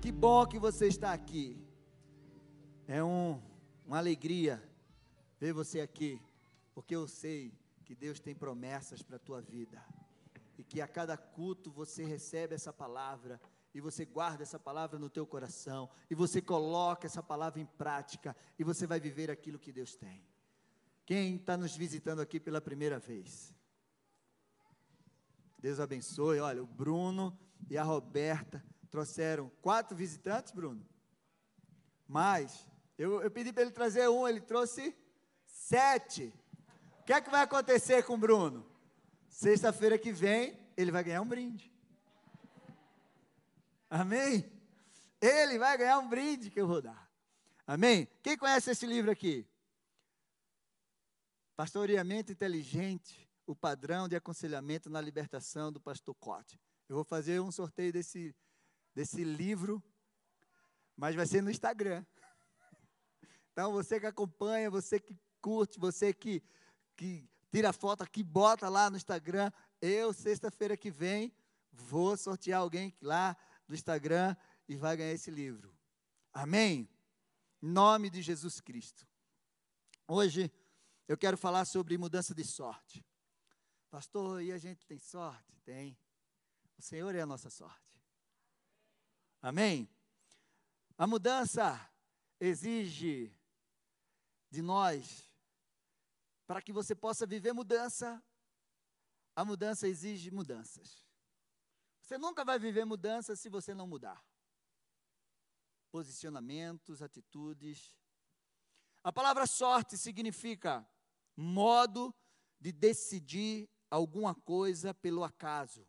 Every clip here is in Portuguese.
Que bom que você está aqui. É um, uma alegria ver você aqui, porque eu sei que Deus tem promessas para a tua vida. E que a cada culto você recebe essa palavra e você guarda essa palavra no teu coração e você coloca essa palavra em prática e você vai viver aquilo que Deus tem. Quem está nos visitando aqui pela primeira vez? Deus abençoe. Olha, o Bruno e a Roberta trouxeram quatro visitantes, Bruno. Mas eu, eu pedi para ele trazer um, ele trouxe sete. O que é que vai acontecer com o Bruno? Sexta-feira que vem, ele vai ganhar um brinde. Amém? Ele vai ganhar um brinde que eu vou dar. Amém? Quem conhece esse livro aqui? Pastoreamento Inteligente, o padrão de aconselhamento na libertação do pastor Cote. Eu vou fazer um sorteio desse, desse livro, mas vai ser no Instagram. Então, você que acompanha, você que curte, você que, que tira foto aqui, bota lá no Instagram. Eu, sexta-feira que vem, vou sortear alguém lá do Instagram e vai ganhar esse livro. Amém? Em nome de Jesus Cristo. Hoje eu quero falar sobre mudança de sorte. Pastor, e a gente tem sorte? Tem. O Senhor é a nossa sorte. Amém? A mudança exige de nós, para que você possa viver mudança, a mudança exige mudanças. Você nunca vai viver mudança se você não mudar. Posicionamentos, atitudes. A palavra sorte significa modo de decidir alguma coisa pelo acaso,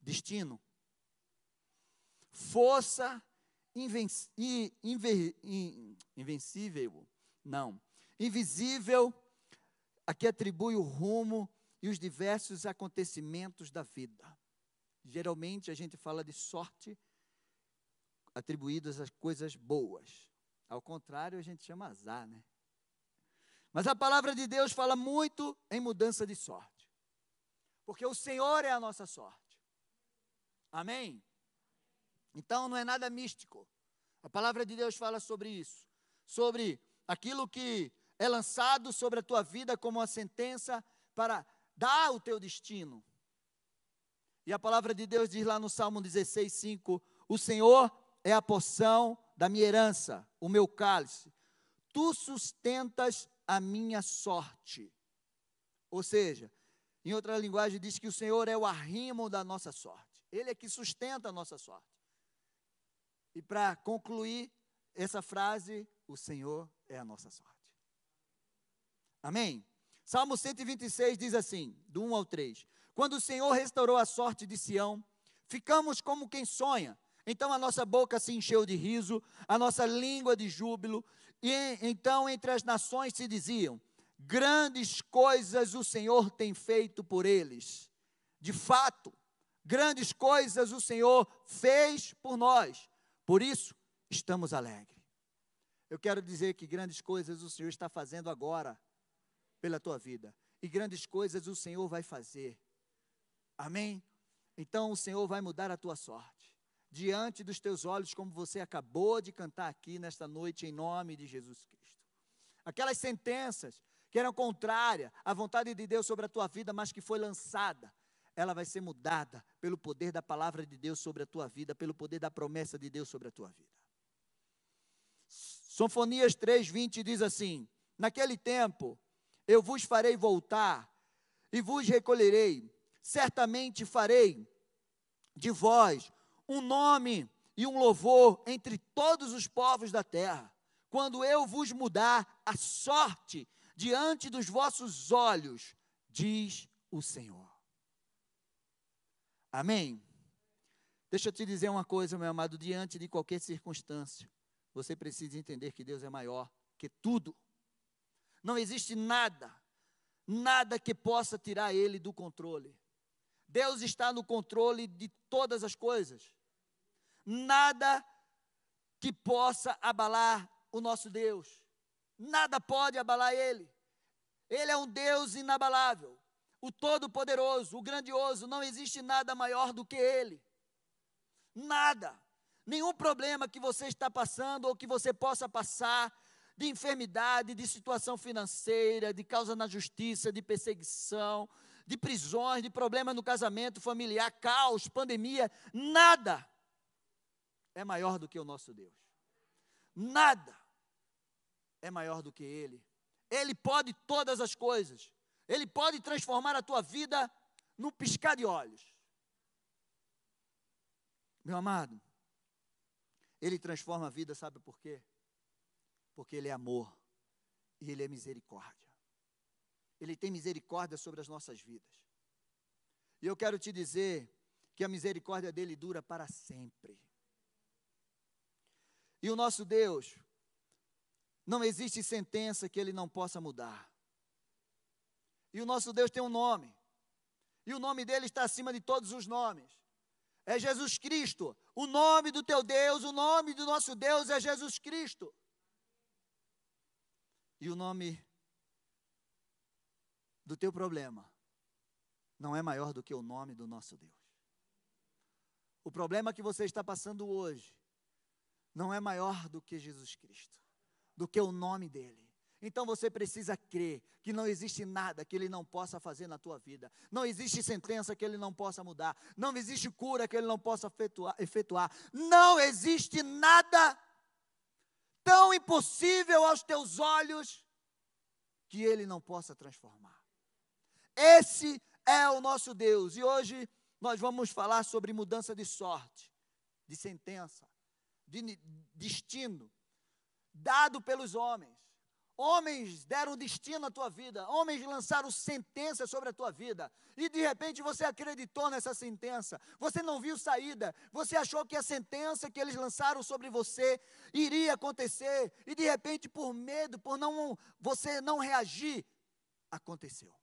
destino, força invenc invencível, não, invisível, a que atribui o rumo e os diversos acontecimentos da vida. Geralmente a gente fala de sorte atribuídas às coisas boas. Ao contrário, a gente chama azar, né? Mas a palavra de Deus fala muito em mudança de sorte. Porque o Senhor é a nossa sorte. Amém? Então não é nada místico. A palavra de Deus fala sobre isso. Sobre aquilo que é lançado sobre a tua vida como uma sentença para dar o teu destino. E a palavra de Deus diz lá no Salmo 16, 5: O Senhor é a porção da minha herança, o meu cálice. Tu sustentas a minha sorte. Ou seja, em outra linguagem, diz que o Senhor é o arrimo da nossa sorte. Ele é que sustenta a nossa sorte. E para concluir essa frase, o Senhor é a nossa sorte. Amém? Salmo 126 diz assim, do 1 ao 3: quando o Senhor restaurou a sorte de Sião, ficamos como quem sonha. Então a nossa boca se encheu de riso, a nossa língua de júbilo, e então entre as nações se diziam: grandes coisas o Senhor tem feito por eles. De fato, grandes coisas o Senhor fez por nós. Por isso, estamos alegres. Eu quero dizer que grandes coisas o Senhor está fazendo agora pela tua vida, e grandes coisas o Senhor vai fazer. Amém? Então o Senhor vai mudar a tua sorte. Diante dos teus olhos, como você acabou de cantar aqui nesta noite, em nome de Jesus Cristo. Aquelas sentenças que eram contrárias à vontade de Deus sobre a tua vida, mas que foi lançada, ela vai ser mudada pelo poder da palavra de Deus sobre a tua vida, pelo poder da promessa de Deus sobre a tua vida. Sonfonias 3:20 diz assim: Naquele tempo eu vos farei voltar e vos recolherei certamente farei de vós um nome e um louvor entre todos os povos da terra, quando eu vos mudar a sorte diante dos vossos olhos, diz o Senhor. Amém? Deixa eu te dizer uma coisa, meu amado, diante de qualquer circunstância, você precisa entender que Deus é maior que tudo. Não existe nada, nada que possa tirar Ele do controle. Deus está no controle de todas as coisas. Nada que possa abalar o nosso Deus. Nada pode abalar Ele. Ele é um Deus inabalável, o Todo-Poderoso, o Grandioso. Não existe nada maior do que Ele. Nada. nenhum problema que você está passando ou que você possa passar, de enfermidade, de situação financeira, de causa na justiça, de perseguição, de prisões, de problemas no casamento familiar, caos, pandemia, nada é maior do que o nosso Deus. Nada é maior do que Ele. Ele pode todas as coisas. Ele pode transformar a tua vida num piscar de olhos. Meu amado, Ele transforma a vida, sabe por quê? Porque Ele é amor e Ele é misericórdia. Ele tem misericórdia sobre as nossas vidas. E eu quero te dizer que a misericórdia dele dura para sempre. E o nosso Deus, não existe sentença que ele não possa mudar. E o nosso Deus tem um nome. E o nome dele está acima de todos os nomes. É Jesus Cristo. O nome do teu Deus, o nome do nosso Deus é Jesus Cristo. E o nome do teu problema não é maior do que o nome do nosso Deus. O problema que você está passando hoje não é maior do que Jesus Cristo, do que o nome dele. Então você precisa crer que não existe nada que ele não possa fazer na tua vida. Não existe sentença que ele não possa mudar. Não existe cura que ele não possa efetuar. Não existe nada tão impossível aos teus olhos que ele não possa transformar. Esse é o nosso Deus. E hoje nós vamos falar sobre mudança de sorte, de sentença, de destino, dado pelos homens. Homens deram destino à tua vida, homens lançaram sentença sobre a tua vida, e de repente você acreditou nessa sentença, você não viu saída, você achou que a sentença que eles lançaram sobre você iria acontecer, e de repente, por medo, por não você não reagir, aconteceu.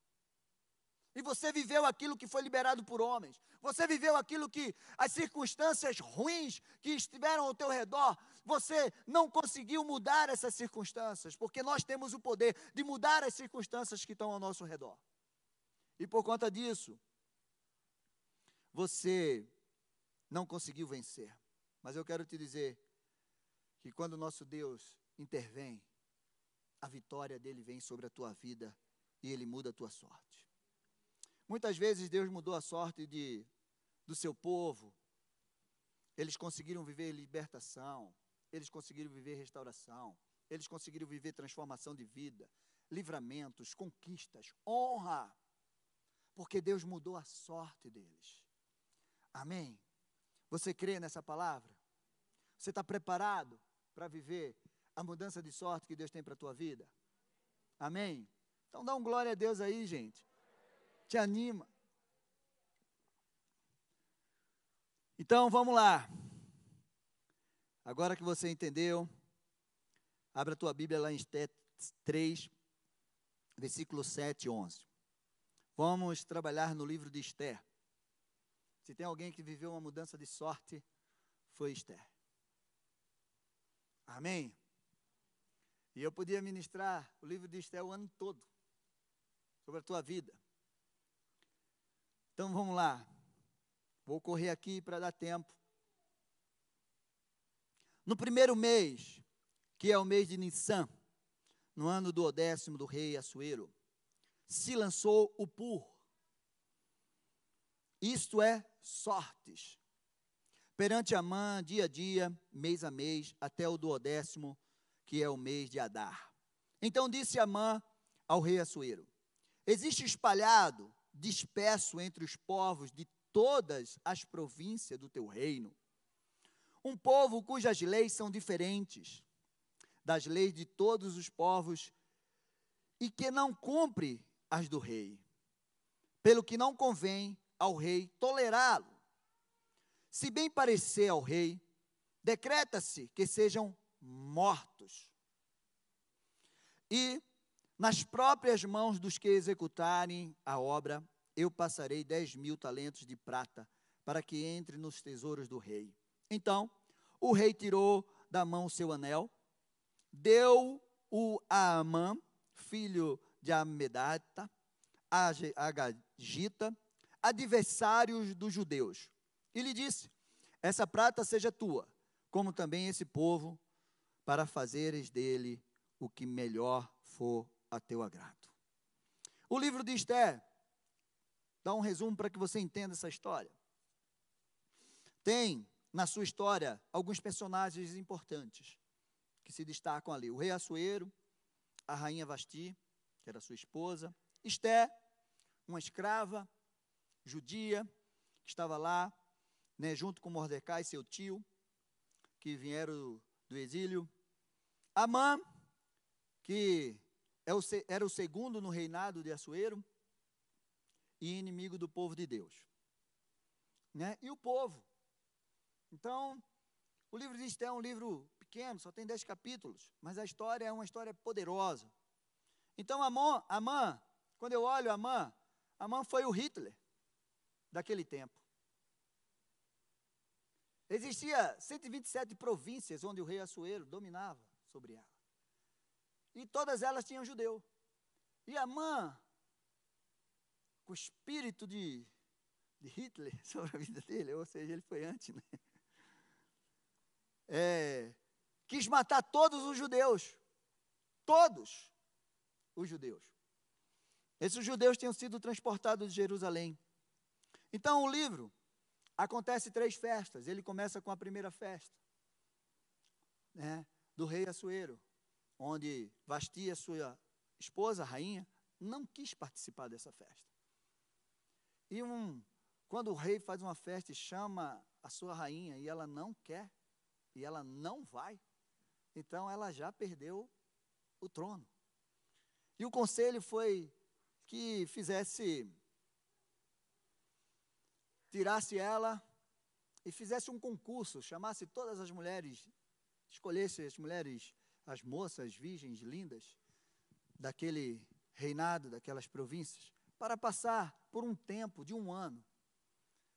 E você viveu aquilo que foi liberado por homens. Você viveu aquilo que as circunstâncias ruins que estiveram ao teu redor, você não conseguiu mudar essas circunstâncias, porque nós temos o poder de mudar as circunstâncias que estão ao nosso redor. E por conta disso, você não conseguiu vencer. Mas eu quero te dizer que quando o nosso Deus intervém, a vitória dele vem sobre a tua vida e ele muda a tua sorte. Muitas vezes Deus mudou a sorte de, do seu povo. Eles conseguiram viver libertação, eles conseguiram viver restauração, eles conseguiram viver transformação de vida, livramentos, conquistas, honra, porque Deus mudou a sorte deles. Amém? Você crê nessa palavra? Você está preparado para viver a mudança de sorte que Deus tem para a tua vida? Amém? Então dá um glória a Deus aí, gente te anima. Então vamos lá. Agora que você entendeu, abra a tua Bíblia lá em 3, versículo 7 e 11. Vamos trabalhar no livro de Esther. Se tem alguém que viveu uma mudança de sorte, foi Esther. Amém? E eu podia ministrar o livro de Esther o ano todo, sobre a tua vida. Então vamos lá. Vou correr aqui para dar tempo. No primeiro mês, que é o mês de Nissan, no ano do décimo do rei Assuero, se lançou o Pur. Isto é, sortes. Perante Amã, dia a dia, mês a mês, até o duodécimo, que é o mês de Adar. Então disse Amã ao rei Assuero: Existe espalhado disperso entre os povos de todas as províncias do teu reino. Um povo cujas leis são diferentes das leis de todos os povos e que não cumpre as do rei, pelo que não convém ao rei tolerá-lo. Se bem parecer ao rei, decreta-se que sejam mortos. E nas próprias mãos dos que executarem a obra, eu passarei dez mil talentos de prata para que entre nos tesouros do rei. Então, o rei tirou da mão seu anel, deu-o a Amã, filho de Amedata, Agagita, adversários dos judeus, e lhe disse: Essa prata seja tua, como também esse povo, para fazeres dele o que melhor for a teu agrado. O livro de Esther dá um resumo para que você entenda essa história. Tem na sua história alguns personagens importantes que se destacam ali: o rei Assuero, a rainha Vasti, que era sua esposa, Esté, uma escrava judia, que estava lá, né, junto com Mordecai, seu tio, que vieram do, do exílio. Amã, que era o segundo no reinado de Assuero, e inimigo do povo de Deus. Né? E o povo. Então, o livro de Esté é um livro pequeno, só tem dez capítulos, mas a história é uma história poderosa. Então, Amon, Amã, quando eu olho Amã, Amã foi o Hitler daquele tempo. Existia 127 províncias onde o rei Assuero dominava sobre ela. E todas elas tinham judeu. E Amã, com o espírito de, de Hitler sobre a vida dele, ou seja, ele foi antes, né? É, quis matar todos os judeus. Todos os judeus. Esses judeus tinham sido transportados de Jerusalém. Então o livro acontece três festas. Ele começa com a primeira festa, né, do rei Assuero, onde Vasti, sua esposa, a rainha, não quis participar dessa festa. E um, quando o rei faz uma festa e chama a sua rainha e ela não quer, e ela não vai, então ela já perdeu o trono. E o conselho foi que fizesse, tirasse ela e fizesse um concurso, chamasse todas as mulheres, escolhesse as mulheres, as moças virgens lindas daquele reinado, daquelas províncias, para passar por um tempo de um ano,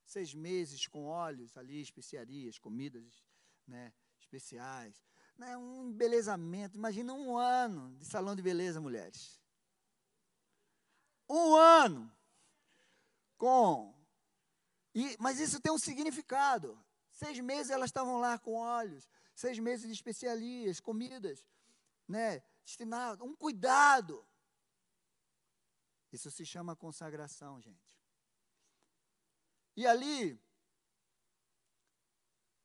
seis meses com óleos ali, especiarias, comidas né, especiais, né, um embelezamento. Imagina um ano de salão de beleza, mulheres. Um ano com. E, mas isso tem um significado. Seis meses elas estavam lá com olhos, seis meses de especiarias, comidas, né, destinado, um cuidado. Isso se chama consagração, gente. E ali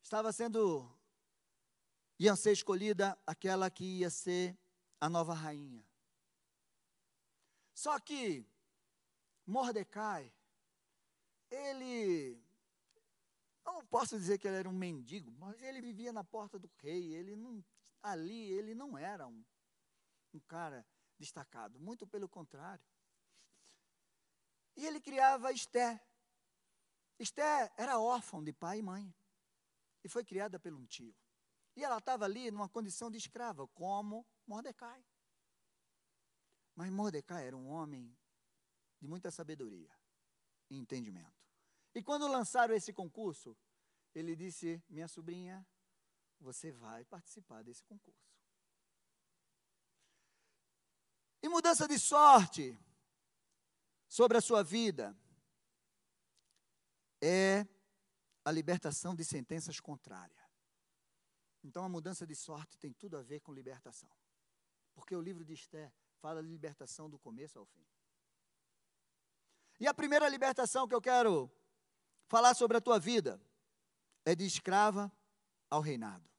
estava sendo ia ser escolhida aquela que ia ser a nova rainha. Só que Mordecai, ele, não posso dizer que ele era um mendigo, mas ele vivia na porta do rei, ele não, ali ele não era um, um cara destacado, muito pelo contrário. E ele criava Esté. Esté era órfã de pai e mãe, e foi criada por um tio. E ela estava ali numa condição de escrava, como Mordecai. Mas Mordecai era um homem de muita sabedoria e entendimento. E quando lançaram esse concurso, ele disse: Minha sobrinha, você vai participar desse concurso. E mudança de sorte sobre a sua vida é a libertação de sentenças contrárias. Então a mudança de sorte tem tudo a ver com libertação. Porque o livro de Esther fala de libertação do começo ao fim. E a primeira libertação que eu quero falar sobre a tua vida é de escrava ao reinado.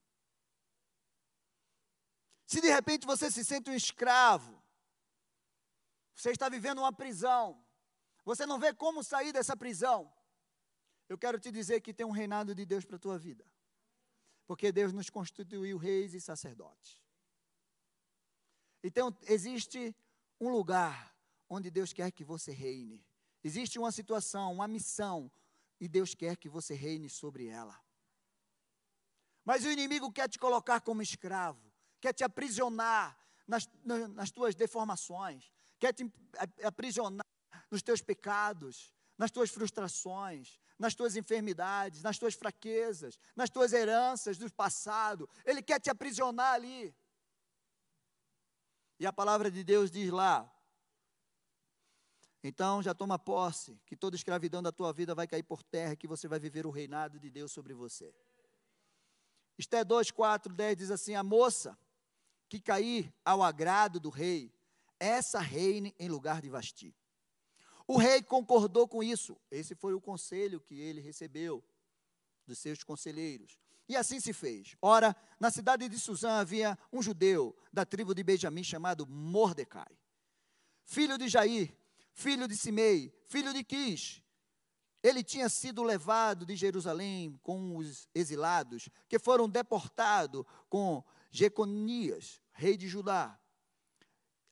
Se de repente você se sente um escravo, você está vivendo uma prisão, você não vê como sair dessa prisão, eu quero te dizer que tem um reinado de Deus para a tua vida. Porque Deus nos constituiu reis e sacerdotes. Então, existe um lugar onde Deus quer que você reine. Existe uma situação, uma missão, e Deus quer que você reine sobre ela. Mas o inimigo quer te colocar como escravo, quer te aprisionar nas, nas tuas deformações, quer te aprisionar nos teus pecados, nas tuas frustrações, nas tuas enfermidades, nas tuas fraquezas, nas tuas heranças do passado. Ele quer te aprisionar ali. E a palavra de Deus diz lá: então já toma posse, que toda escravidão da tua vida vai cair por terra, que você vai viver o reinado de Deus sobre você. Esté 2, 4, 10 diz assim: A moça que cair ao agrado do rei, essa reine em lugar de Vasti. O rei concordou com isso. Esse foi o conselho que ele recebeu dos seus conselheiros. E assim se fez. Ora, na cidade de Suzã havia um judeu da tribo de Benjamim chamado Mordecai, filho de Jair, filho de Simei, filho de Quis. Ele tinha sido levado de Jerusalém com os exilados, que foram deportados com Jeconias, rei de Judá,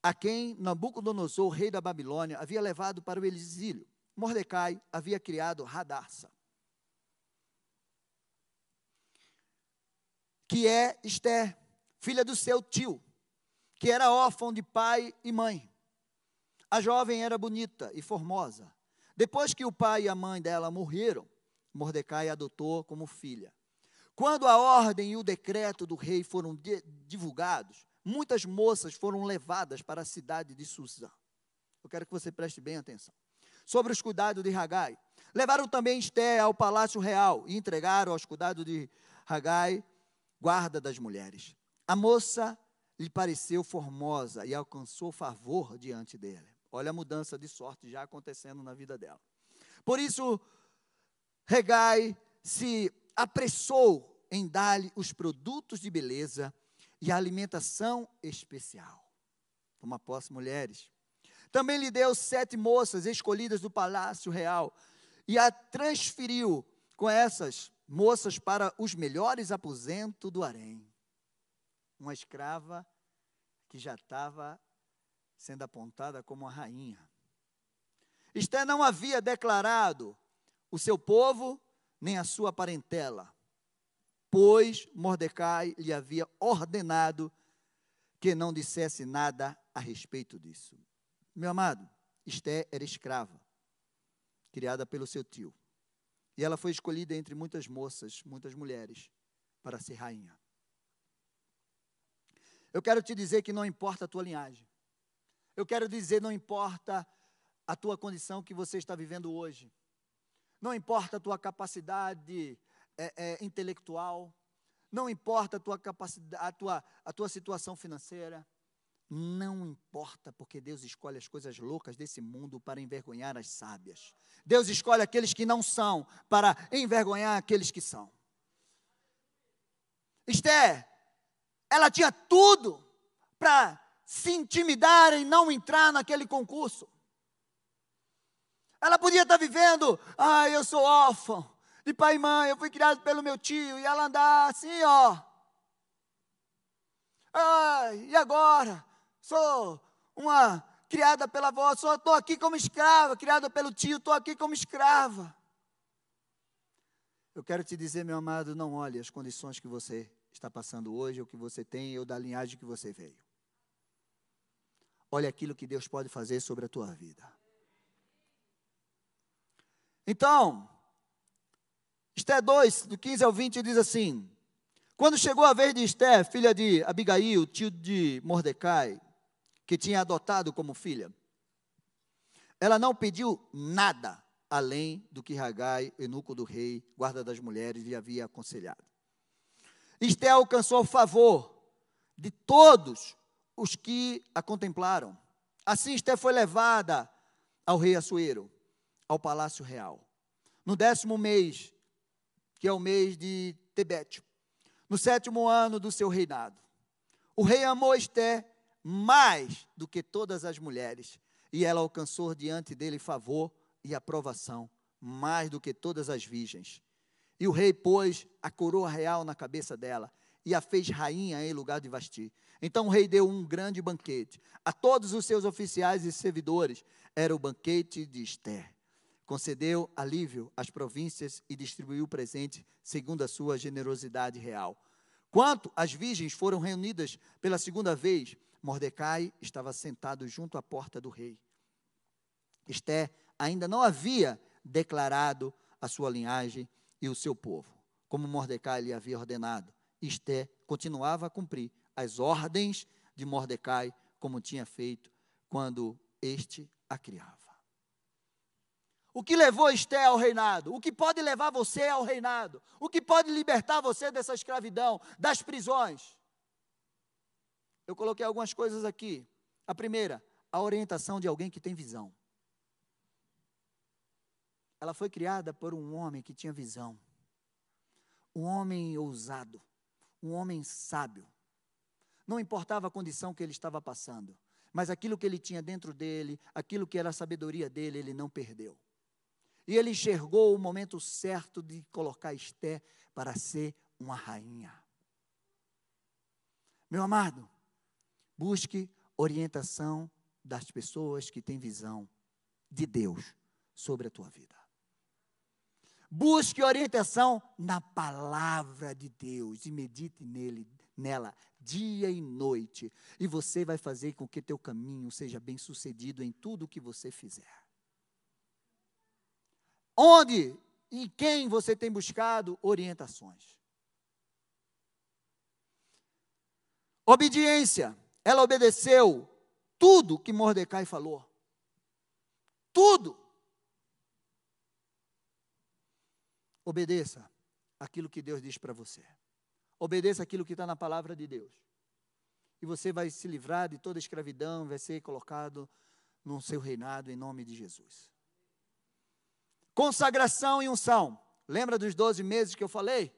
a quem Nabucodonosor, rei da Babilônia, havia levado para o exílio. Mordecai havia criado Radassa, que é Esther, filha do seu tio, que era órfão de pai e mãe. A jovem era bonita e formosa. Depois que o pai e a mãe dela morreram, Mordecai a adotou como filha. Quando a ordem e o decreto do rei foram divulgados, muitas moças foram levadas para a cidade de Suzã. Eu quero que você preste bem atenção. Sobre os cuidados de Ragai. Levaram também Esté ao palácio real e entregaram aos cuidados de Ragai, guarda das mulheres. A moça lhe pareceu formosa e alcançou favor diante dele. Olha a mudança de sorte já acontecendo na vida dela. Por isso, Regai se apressou em dar-lhe os produtos de beleza e a alimentação especial. Toma posse, mulheres. Também lhe deu sete moças escolhidas do palácio real e a transferiu com essas moças para os melhores aposentos do harém. Uma escrava que já estava sendo apontada como a rainha. Esté não havia declarado o seu povo nem a sua parentela pois Mordecai lhe havia ordenado que não dissesse nada a respeito disso. Meu amado, Esté era escrava, criada pelo seu tio. E ela foi escolhida entre muitas moças, muitas mulheres, para ser rainha. Eu quero te dizer que não importa a tua linhagem. Eu quero dizer, não importa a tua condição que você está vivendo hoje. Não importa a tua capacidade é, é, intelectual, não importa a tua capacidade, a tua, a tua situação financeira, não importa, porque Deus escolhe as coisas loucas desse mundo para envergonhar as sábias. Deus escolhe aqueles que não são para envergonhar aqueles que são. Esther, ela tinha tudo para se intimidar e não entrar naquele concurso. Ela podia estar vivendo, ah, eu sou órfã, de pai e mãe, eu fui criado pelo meu tio, e ela andar assim, ó. Ah, e agora? Sou uma criada pela avó, só estou aqui como escrava, criada pelo tio, estou aqui como escrava. Eu quero te dizer, meu amado, não olhe as condições que você está passando hoje, ou que você tem, ou da linhagem que você veio. Olhe aquilo que Deus pode fazer sobre a tua vida. Então, Esté 2, do 15 ao 20, diz assim: Quando chegou a vez de Esté, filha de Abigail, tio de Mordecai, que tinha adotado como filha, ela não pediu nada além do que Ragai, eunuco do rei, guarda das mulheres, lhe havia aconselhado. Esté alcançou o favor de todos os que a contemplaram. Assim, Esté foi levada ao rei Assuero, ao palácio real. No décimo mês que é o mês de Tebete, no sétimo ano do seu reinado. O rei amou Esté mais do que todas as mulheres, e ela alcançou diante dele favor e aprovação, mais do que todas as virgens. E o rei pôs a coroa real na cabeça dela e a fez rainha em lugar de Vasti. Então o rei deu um grande banquete a todos os seus oficiais e servidores. Era o banquete de Esther concedeu alívio às províncias e distribuiu presente segundo a sua generosidade real. Quanto as virgens foram reunidas pela segunda vez, Mordecai estava sentado junto à porta do rei. Esté ainda não havia declarado a sua linhagem e o seu povo, como Mordecai lhe havia ordenado. Esté continuava a cumprir as ordens de Mordecai, como tinha feito quando este a criava. O que levou Esté ao reinado? O que pode levar você ao reinado? O que pode libertar você dessa escravidão, das prisões? Eu coloquei algumas coisas aqui. A primeira, a orientação de alguém que tem visão. Ela foi criada por um homem que tinha visão. Um homem ousado, um homem sábio. Não importava a condição que ele estava passando, mas aquilo que ele tinha dentro dele, aquilo que era a sabedoria dele, ele não perdeu. E ele enxergou o momento certo de colocar Esté para ser uma rainha. Meu amado, busque orientação das pessoas que têm visão de Deus sobre a tua vida. Busque orientação na palavra de Deus e medite nele, nela dia e noite, e você vai fazer com que teu caminho seja bem sucedido em tudo o que você fizer. Onde e quem você tem buscado orientações? Obediência. Ela obedeceu tudo que Mordecai falou. Tudo. Obedeça aquilo que Deus diz para você. Obedeça aquilo que está na palavra de Deus. E você vai se livrar de toda escravidão, vai ser colocado no seu reinado em nome de Jesus. Consagração e unção. Lembra dos 12 meses que eu falei?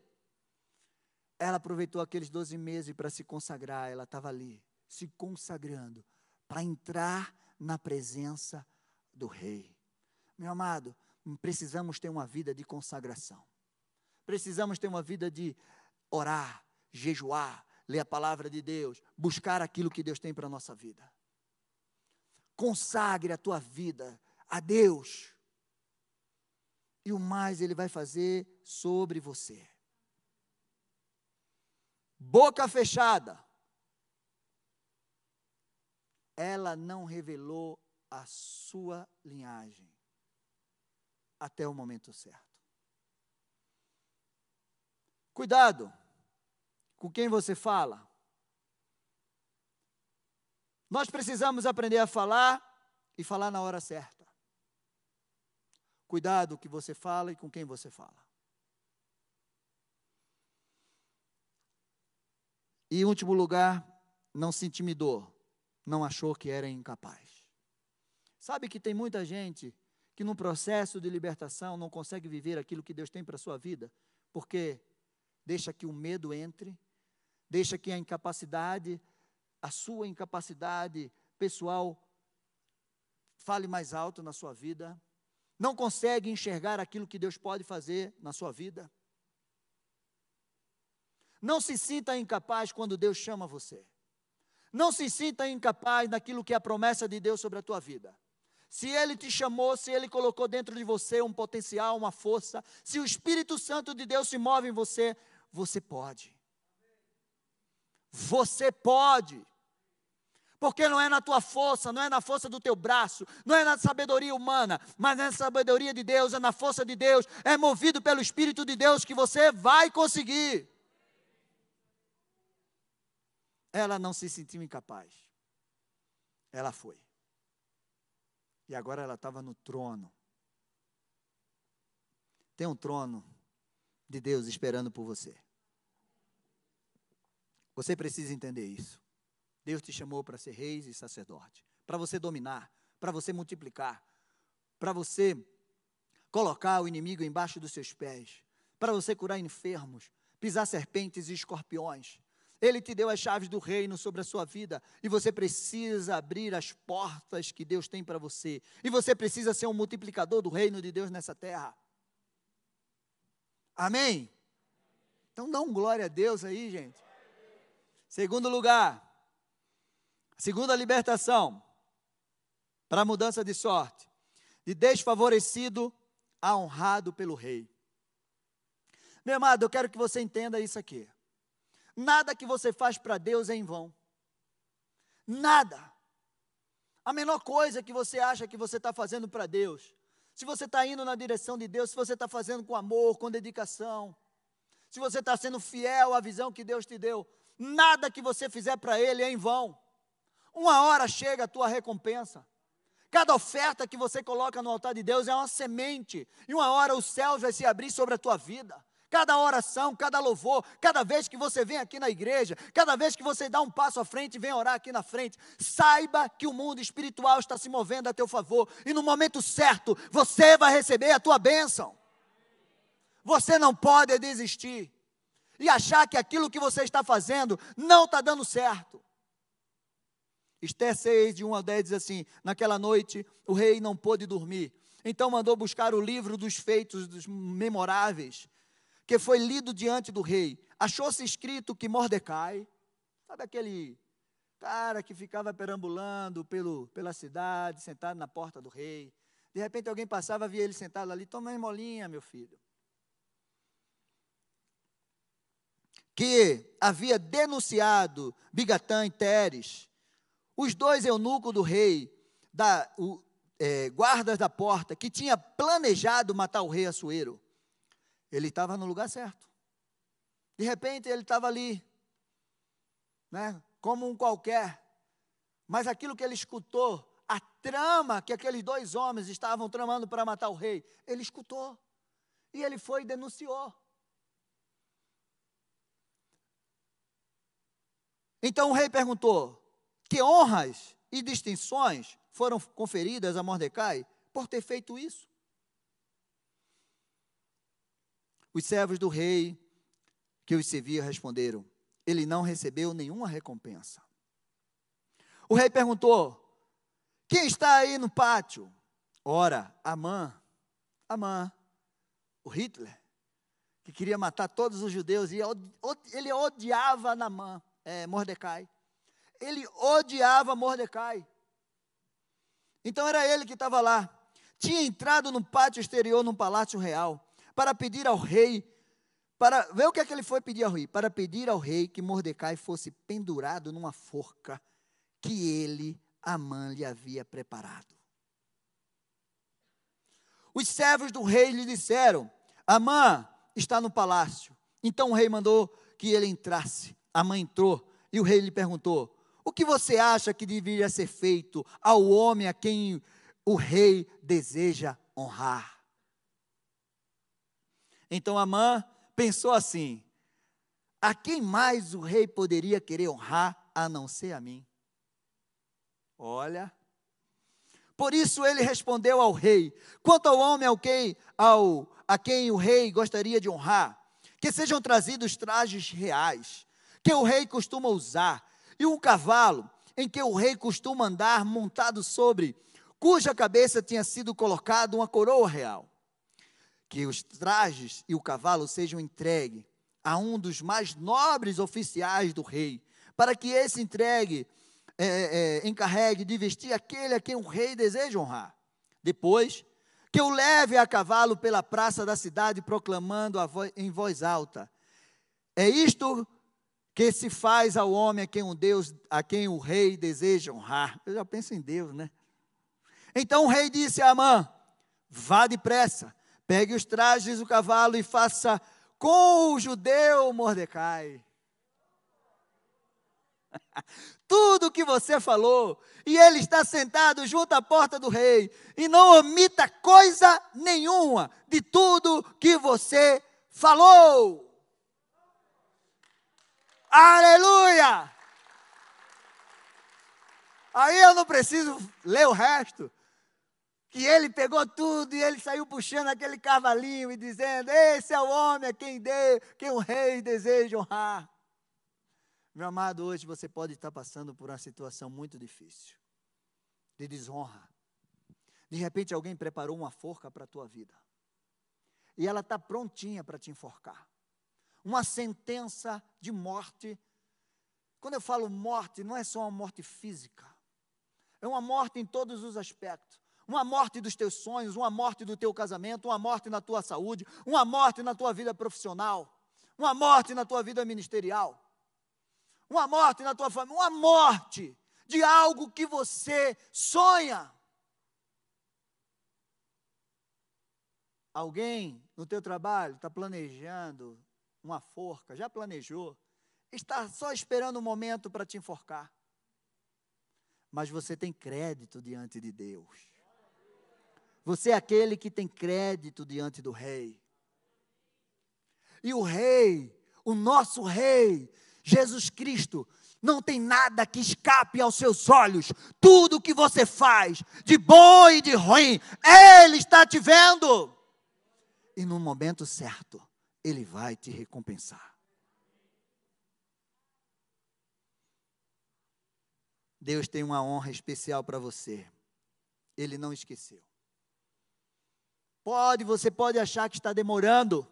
Ela aproveitou aqueles 12 meses para se consagrar, ela estava ali, se consagrando, para entrar na presença do Rei. Meu amado, precisamos ter uma vida de consagração. Precisamos ter uma vida de orar, jejuar, ler a palavra de Deus, buscar aquilo que Deus tem para a nossa vida. Consagre a tua vida a Deus e o mais Ele vai fazer sobre você. Boca fechada. Ela não revelou a sua linhagem até o momento certo. Cuidado com quem você fala. Nós precisamos aprender a falar e falar na hora certa. Cuidado o que você fala e com quem você fala. E em último lugar, não se intimidou, não achou que era incapaz. Sabe que tem muita gente que no processo de libertação não consegue viver aquilo que Deus tem para a sua vida, porque deixa que o medo entre, deixa que a incapacidade, a sua incapacidade pessoal fale mais alto na sua vida, não consegue enxergar aquilo que Deus pode fazer na sua vida. Não se sinta incapaz quando Deus chama você. Não se sinta incapaz naquilo que é a promessa de Deus sobre a tua vida. Se Ele te chamou, se Ele colocou dentro de você um potencial, uma força, se o Espírito Santo de Deus se move em você, você pode. Você pode. Porque não é na tua força, não é na força do teu braço, não é na sabedoria humana, mas na sabedoria de Deus, é na força de Deus, é movido pelo Espírito de Deus que você vai conseguir. Ela não se sentiu incapaz. Ela foi. E agora ela estava no trono. Tem um trono de Deus esperando por você. Você precisa entender isso. Deus te chamou para ser reis e sacerdote, para você dominar, para você multiplicar, para você colocar o inimigo embaixo dos seus pés, para você curar enfermos, pisar serpentes e escorpiões. Ele te deu as chaves do reino sobre a sua vida e você precisa abrir as portas que Deus tem para você. E você precisa ser um multiplicador do reino de Deus nessa terra. Amém? Então dá um glória a Deus aí, gente. Segundo lugar, Segunda libertação, para a mudança de sorte, de desfavorecido a honrado pelo rei. Meu amado, eu quero que você entenda isso aqui. Nada que você faz para Deus é em vão. Nada. A menor coisa que você acha que você está fazendo para Deus, se você está indo na direção de Deus, se você está fazendo com amor, com dedicação, se você está sendo fiel à visão que Deus te deu, nada que você fizer para Ele é em vão. Uma hora chega a tua recompensa. Cada oferta que você coloca no altar de Deus é uma semente. E uma hora os céus vai se abrir sobre a tua vida. Cada oração, cada louvor, cada vez que você vem aqui na igreja, cada vez que você dá um passo à frente e vem orar aqui na frente, saiba que o mundo espiritual está se movendo a teu favor e no momento certo você vai receber a tua bênção. Você não pode desistir e achar que aquilo que você está fazendo não está dando certo. Esther 6, de 1 a 10 diz assim: Naquela noite o rei não pôde dormir, então mandou buscar o livro dos feitos dos memoráveis que foi lido diante do rei, achou-se escrito que Mordecai, sabe aquele cara que ficava perambulando pelo, pela cidade, sentado na porta do rei, de repente alguém passava, via ele sentado ali, toma molinha, meu filho. Que havia denunciado Bigatã e Teres, os dois eunucos do rei, da, o, é, guardas da porta, que tinha planejado matar o rei Assuero. Ele estava no lugar certo. De repente ele estava ali, né, como um qualquer. Mas aquilo que ele escutou, a trama que aqueles dois homens estavam tramando para matar o rei, ele escutou. E ele foi e denunciou. Então o rei perguntou: que honras e distinções foram conferidas a Mordecai por ter feito isso? Os servos do rei que os servia responderam: Ele não recebeu nenhuma recompensa. O rei perguntou: Quem está aí no pátio? Ora, Amã, Amã, o Hitler, que queria matar todos os judeus, e ele odiava Namã, é, Mordecai. Ele odiava Mordecai. Então era ele que estava lá. Tinha entrado no pátio exterior, num palácio real para pedir ao rei, para ver o que é que ele foi pedir ao rei, para pedir ao rei que Mordecai fosse pendurado numa forca que ele, Amã, lhe havia preparado. Os servos do rei lhe disseram: Amã está no palácio. Então o rei mandou que ele entrasse. Amã entrou e o rei lhe perguntou: O que você acha que deveria ser feito ao homem a quem o rei deseja honrar? Então Amã pensou assim: a quem mais o rei poderia querer honrar a não ser a mim? Olha. Por isso ele respondeu ao rei: quanto ao homem ao quem, ao, a quem o rei gostaria de honrar, que sejam trazidos trajes reais, que o rei costuma usar, e um cavalo em que o rei costuma andar montado sobre, cuja cabeça tinha sido colocada uma coroa real que os trajes e o cavalo sejam entregues a um dos mais nobres oficiais do rei, para que esse entregue, é, é, encarregue de vestir aquele a quem o rei deseja honrar. Depois, que o leve a cavalo pela praça da cidade, proclamando em voz alta: É isto que se faz ao homem a quem um Deus, a quem o rei deseja honrar. Eu já penso em Deus, né? Então o rei disse a Amã: Vá depressa Pegue os trajes do cavalo e faça com o judeu Mordecai. Tudo o que você falou, e ele está sentado junto à porta do rei, e não omita coisa nenhuma de tudo que você falou. Aleluia! Aí eu não preciso ler o resto que ele pegou tudo e ele saiu puxando aquele cavalinho e dizendo: Esse é o homem a quem, dê, quem o rei deseja honrar. Meu amado, hoje você pode estar passando por uma situação muito difícil, de desonra. De repente alguém preparou uma forca para a tua vida. E ela está prontinha para te enforcar. Uma sentença de morte. Quando eu falo morte, não é só uma morte física. É uma morte em todos os aspectos uma morte dos teus sonhos, uma morte do teu casamento, uma morte na tua saúde, uma morte na tua vida profissional, uma morte na tua vida ministerial, uma morte na tua família, uma morte de algo que você sonha. Alguém no teu trabalho está planejando uma forca, já planejou, está só esperando um momento para te enforcar. mas você tem crédito diante de Deus. Você é aquele que tem crédito diante do rei. E o rei, o nosso rei, Jesus Cristo, não tem nada que escape aos seus olhos. Tudo que você faz, de bom e de ruim, Ele está te vendo. E no momento certo, Ele vai te recompensar. Deus tem uma honra especial para você. Ele não esqueceu. Pode, você pode achar que está demorando.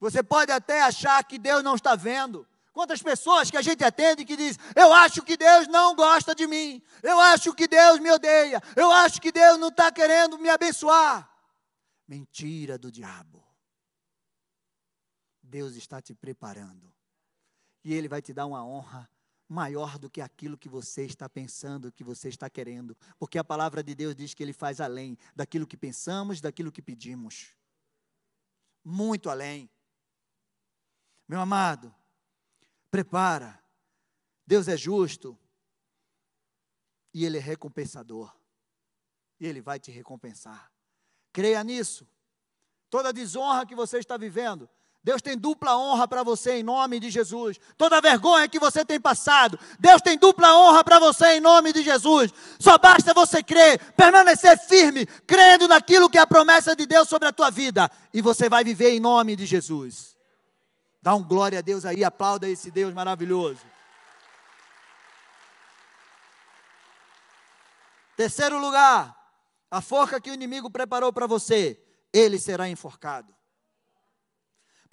Você pode até achar que Deus não está vendo. Quantas pessoas que a gente atende que diz: Eu acho que Deus não gosta de mim, eu acho que Deus me odeia, eu acho que Deus não está querendo me abençoar. Mentira do diabo. Deus está te preparando, e Ele vai te dar uma honra maior do que aquilo que você está pensando, que você está querendo, porque a palavra de Deus diz que Ele faz além daquilo que pensamos, daquilo que pedimos. Muito além. Meu amado, prepara. Deus é justo e Ele é recompensador. E Ele vai te recompensar. Creia nisso. Toda desonra que você está vivendo, Deus tem dupla honra para você em nome de Jesus. Toda vergonha que você tem passado, Deus tem dupla honra para você em nome de Jesus. Só basta você crer, permanecer firme, crendo naquilo que é a promessa de Deus sobre a tua vida, e você vai viver em nome de Jesus. Dá um glória a Deus aí, aplauda esse Deus maravilhoso. Terceiro lugar, a forca que o inimigo preparou para você, ele será enforcado.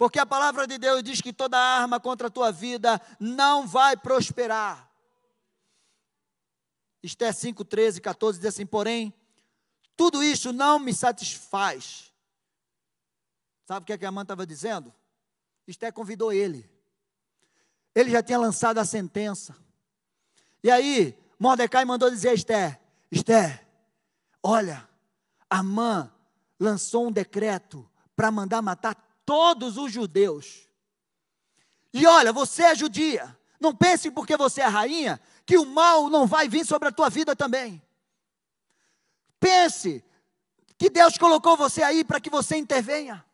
Porque a palavra de Deus diz que toda arma contra a tua vida não vai prosperar. Esté 5, 13, 14 diz assim: porém, tudo isso não me satisfaz. Sabe o que, é que a mãe estava dizendo? Esté convidou ele. Ele já tinha lançado a sentença. E aí, Mordecai mandou dizer a Esté: Esté, olha, Amã lançou um decreto para mandar matar todos os judeus. E olha, você é judia. Não pense porque você é rainha que o mal não vai vir sobre a tua vida também. Pense que Deus colocou você aí para que você intervenha.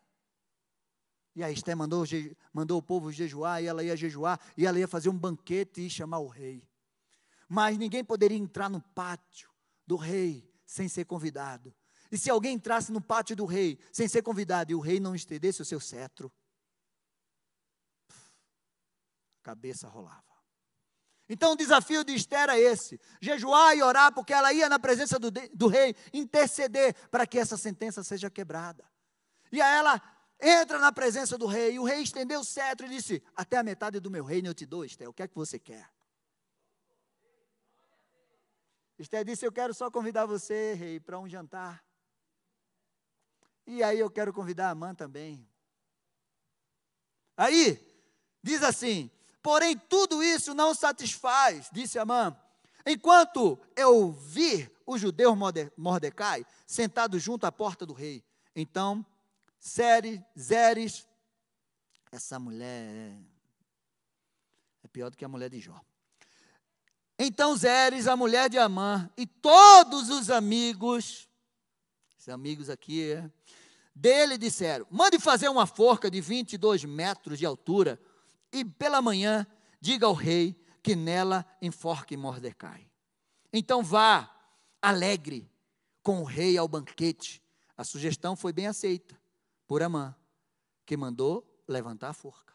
E a Esté mandou, mandou o povo jejuar, e ela ia jejuar, e ela ia fazer um banquete e chamar o rei. Mas ninguém poderia entrar no pátio do rei sem ser convidado. E se alguém entrasse no pátio do rei sem ser convidado e o rei não estendesse o seu cetro, a cabeça rolava. Então o desafio de Esther era esse: jejuar e orar, porque ela ia na presença do, do rei interceder para que essa sentença seja quebrada. E a ela entra na presença do rei, e o rei estendeu o cetro e disse: Até a metade do meu reino eu te dou, Esté, o que é que você quer? Esté disse: Eu quero só convidar você, rei, para um jantar. E aí eu quero convidar a Amã também. Aí, diz assim: Porém, tudo isso não satisfaz, disse Amã. Enquanto eu vi o judeu Mordecai sentado junto à porta do rei, então Zeres. Essa mulher é pior do que a mulher de Jó. Então Zeres, a mulher de Amã, e todos os amigos, amigos aqui, é, dele disseram: mande fazer uma forca de 22 metros de altura, e pela manhã diga ao rei que nela enforque Mordecai. Então vá, alegre, com o rei ao banquete. A sugestão foi bem aceita por Amã, que mandou levantar a forca.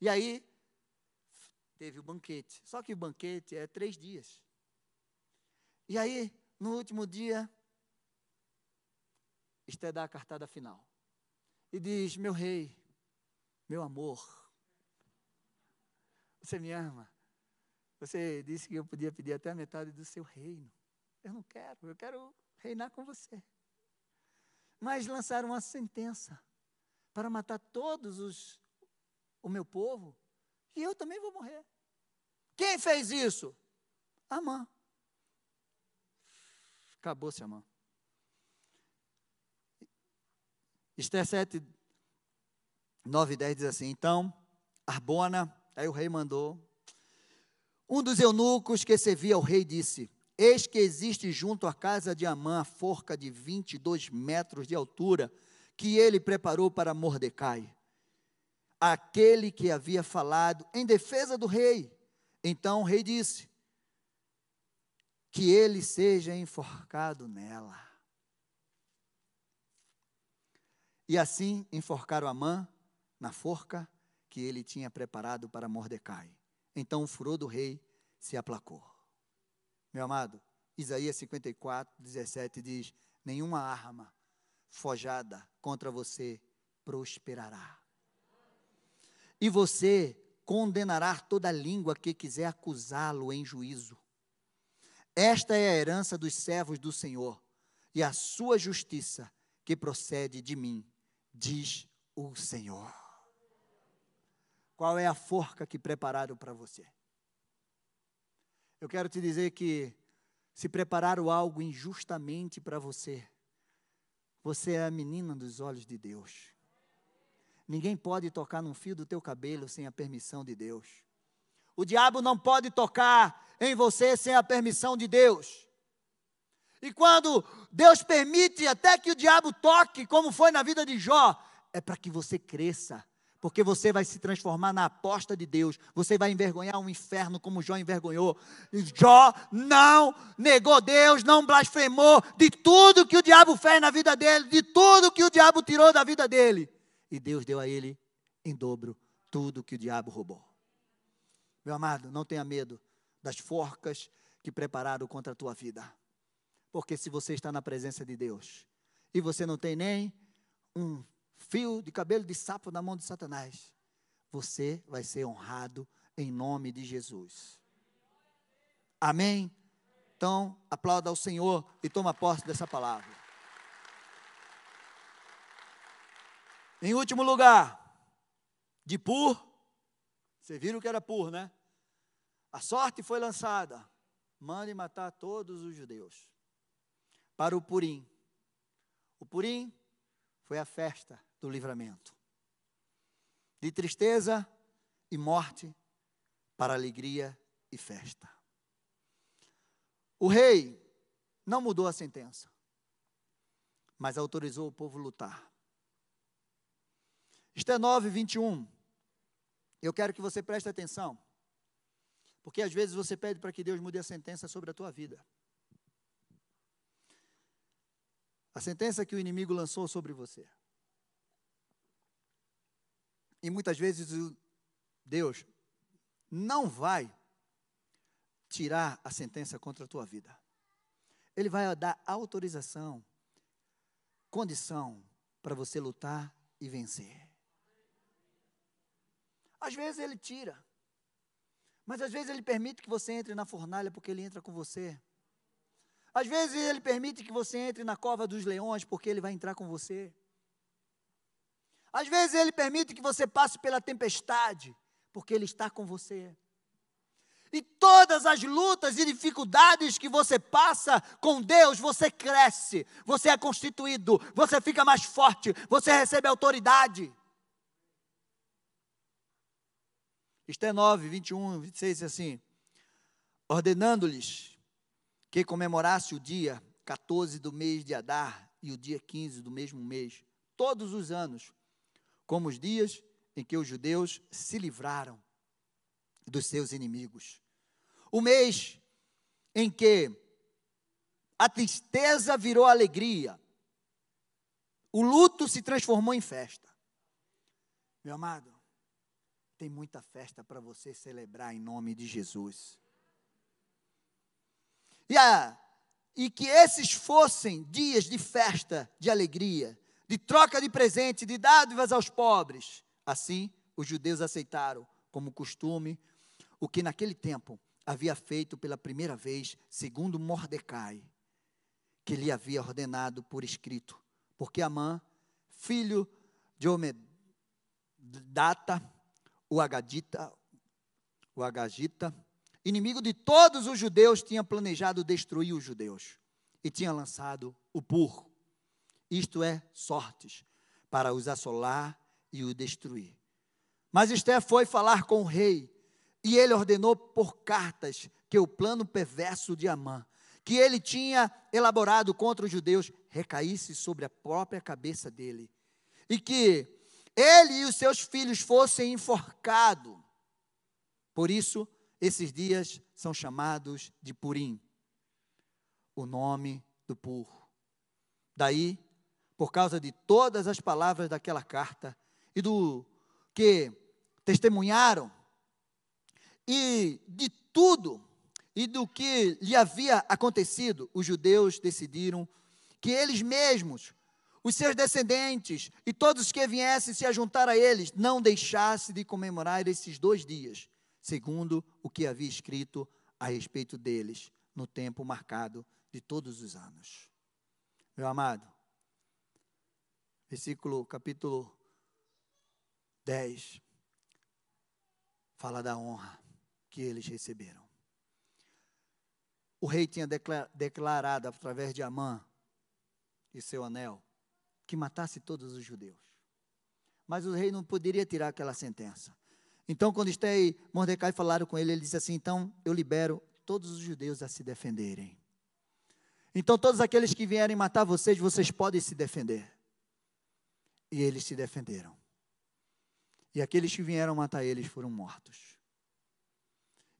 E aí, teve o banquete. Só que o banquete é três dias. E aí, no último dia, Esté dá a cartada final. E diz: Meu rei, meu amor, você me ama. Você disse que eu podia pedir até a metade do seu reino. Eu não quero, eu quero reinar com você mas lançaram uma sentença para matar todos os o meu povo, e eu também vou morrer. Quem fez isso? Amã. Acabou-se Amã. Esther 7, 9 e 10 diz assim: Então, Arbona, aí o rei mandou. Um dos eunucos que servia ao rei disse: Eis que existe junto à casa de Amã forca de 22 metros de altura, que ele preparou para Mordecai, aquele que havia falado em defesa do rei. Então o rei disse: Que ele seja enforcado nela. E assim enforcaram Amã na forca que ele tinha preparado para Mordecai. Então o furor do rei se aplacou. Meu amado, Isaías 54, 17 diz: Nenhuma arma forjada contra você prosperará. E você condenará toda língua que quiser acusá-lo em juízo. Esta é a herança dos servos do Senhor e a sua justiça que procede de mim, diz o Senhor. Qual é a forca que prepararam para você? Eu quero te dizer que se prepararam algo injustamente para você, você é a menina dos olhos de Deus. Ninguém pode tocar num fio do teu cabelo sem a permissão de Deus. O diabo não pode tocar em você sem a permissão de Deus. E quando Deus permite até que o diabo toque, como foi na vida de Jó, é para que você cresça, porque você vai se transformar na aposta de Deus. Você vai envergonhar um inferno como Jó envergonhou. Jó não negou Deus, não blasfemou de tudo que o diabo fez na vida dele, de tudo que o diabo tirou da vida dele. E Deus deu a ele em dobro tudo que o diabo roubou. Meu amado, não tenha medo das forcas que prepararam contra a tua vida. Porque se você está na presença de Deus e você não tem nem um fio de cabelo de sapo na mão de Satanás, você vai ser honrado em nome de Jesus. Amém? Então, aplauda ao Senhor e toma posse dessa palavra. Em último lugar, de Pur, você viram que era Pur, né? A sorte foi lançada. Mande matar todos os judeus. Para o Purim. O Purim foi a festa do livramento. De tristeza e morte para alegria e festa. O rei não mudou a sentença, mas autorizou o povo lutar. Esther 9, 21. Eu quero que você preste atenção, porque às vezes você pede para que Deus mude a sentença sobre a tua vida. A sentença que o inimigo lançou sobre você. E muitas vezes Deus não vai tirar a sentença contra a tua vida. Ele vai dar autorização, condição para você lutar e vencer. Às vezes ele tira, mas às vezes ele permite que você entre na fornalha porque ele entra com você. Às vezes ele permite que você entre na cova dos leões porque ele vai entrar com você. Às vezes ele permite que você passe pela tempestade, porque ele está com você. E todas as lutas e dificuldades que você passa com Deus, você cresce, você é constituído, você fica mais forte, você recebe autoridade. Isto é 9, 21, 26, assim. Ordenando-lhes que comemorasse o dia 14 do mês de Adar e o dia 15 do mesmo mês, todos os anos, como os dias em que os judeus se livraram dos seus inimigos. O mês em que a tristeza virou alegria, o luto se transformou em festa. Meu amado, tem muita festa para você celebrar em nome de Jesus. E, a, e que esses fossem dias de festa, de alegria, de troca de presente, de dádivas aos pobres. Assim, os judeus aceitaram como costume o que naquele tempo havia feito pela primeira vez, segundo Mordecai, que lhe havia ordenado por escrito. Porque Amã, filho de Omedata, o Agadita, o Agagita, inimigo de todos os judeus, tinha planejado destruir os judeus e tinha lançado o pur isto é, sortes, para os assolar e o destruir. Mas Esté foi falar com o rei, e ele ordenou por cartas que o plano perverso de Amã que ele tinha elaborado contra os judeus recaísse sobre a própria cabeça dele, e que ele e os seus filhos fossem enforcados. Por isso, esses dias são chamados de Purim, o nome do pur. Daí, por causa de todas as palavras daquela carta e do que testemunharam e de tudo e do que lhe havia acontecido, os judeus decidiram que eles mesmos, os seus descendentes e todos que viessem se ajuntar a eles, não deixassem de comemorar esses dois dias, segundo o que havia escrito a respeito deles no tempo marcado de todos os anos. Meu amado, versículo, capítulo 10, fala da honra que eles receberam. O rei tinha declarado através de Amã e seu anel que matasse todos os judeus. Mas o rei não poderia tirar aquela sentença. Então, quando Esté e Mordecai falaram com ele, ele disse assim: Então eu libero todos os judeus a se defenderem. Então, todos aqueles que vierem matar vocês, vocês podem se defender. E eles se defenderam. E aqueles que vieram matar eles foram mortos.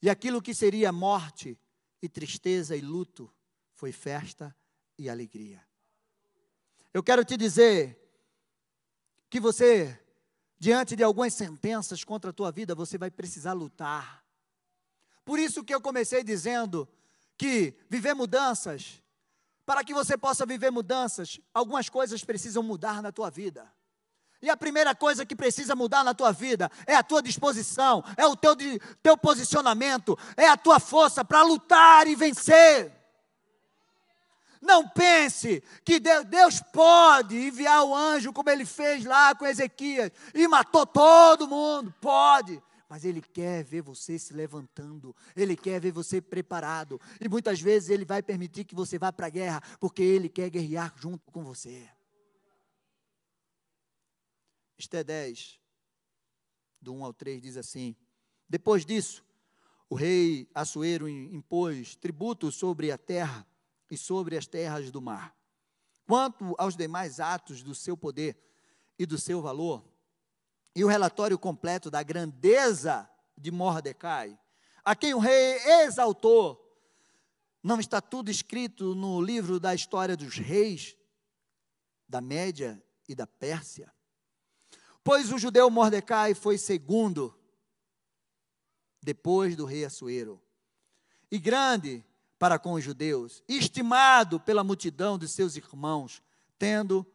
E aquilo que seria morte e tristeza e luto foi festa e alegria. Eu quero te dizer que você, diante de algumas sentenças contra a tua vida, você vai precisar lutar. Por isso que eu comecei dizendo que viver mudanças para que você possa viver mudanças, algumas coisas precisam mudar na tua vida. E a primeira coisa que precisa mudar na tua vida é a tua disposição, é o teu, teu posicionamento, é a tua força para lutar e vencer. Não pense que Deus pode enviar o anjo como ele fez lá com Ezequias e matou todo mundo. Pode mas Ele quer ver você se levantando, Ele quer ver você preparado, e muitas vezes Ele vai permitir que você vá para a guerra, porque Ele quer guerrear junto com você. Esté 10, do 1 ao 3, diz assim: Depois disso, o rei Assuero impôs tributo sobre a terra e sobre as terras do mar. Quanto aos demais atos do seu poder e do seu valor, e o relatório completo da grandeza de Mordecai, a quem o rei exaltou. Não está tudo escrito no livro da história dos reis da Média e da Pérsia? Pois o judeu Mordecai foi segundo depois do rei Assuero, e grande para com os judeus, estimado pela multidão de seus irmãos, tendo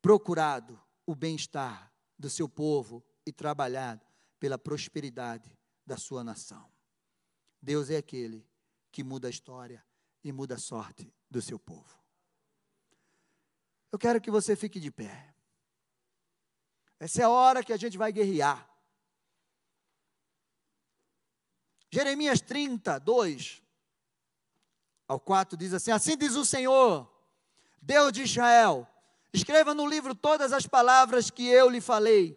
procurado o bem-estar do seu povo e trabalhado pela prosperidade da sua nação. Deus é aquele que muda a história e muda a sorte do seu povo. Eu quero que você fique de pé. Essa é a hora que a gente vai guerrear. Jeremias 30, 2 ao 4 diz assim: Assim diz o Senhor, Deus de Israel, Escreva no livro todas as palavras que eu lhe falei,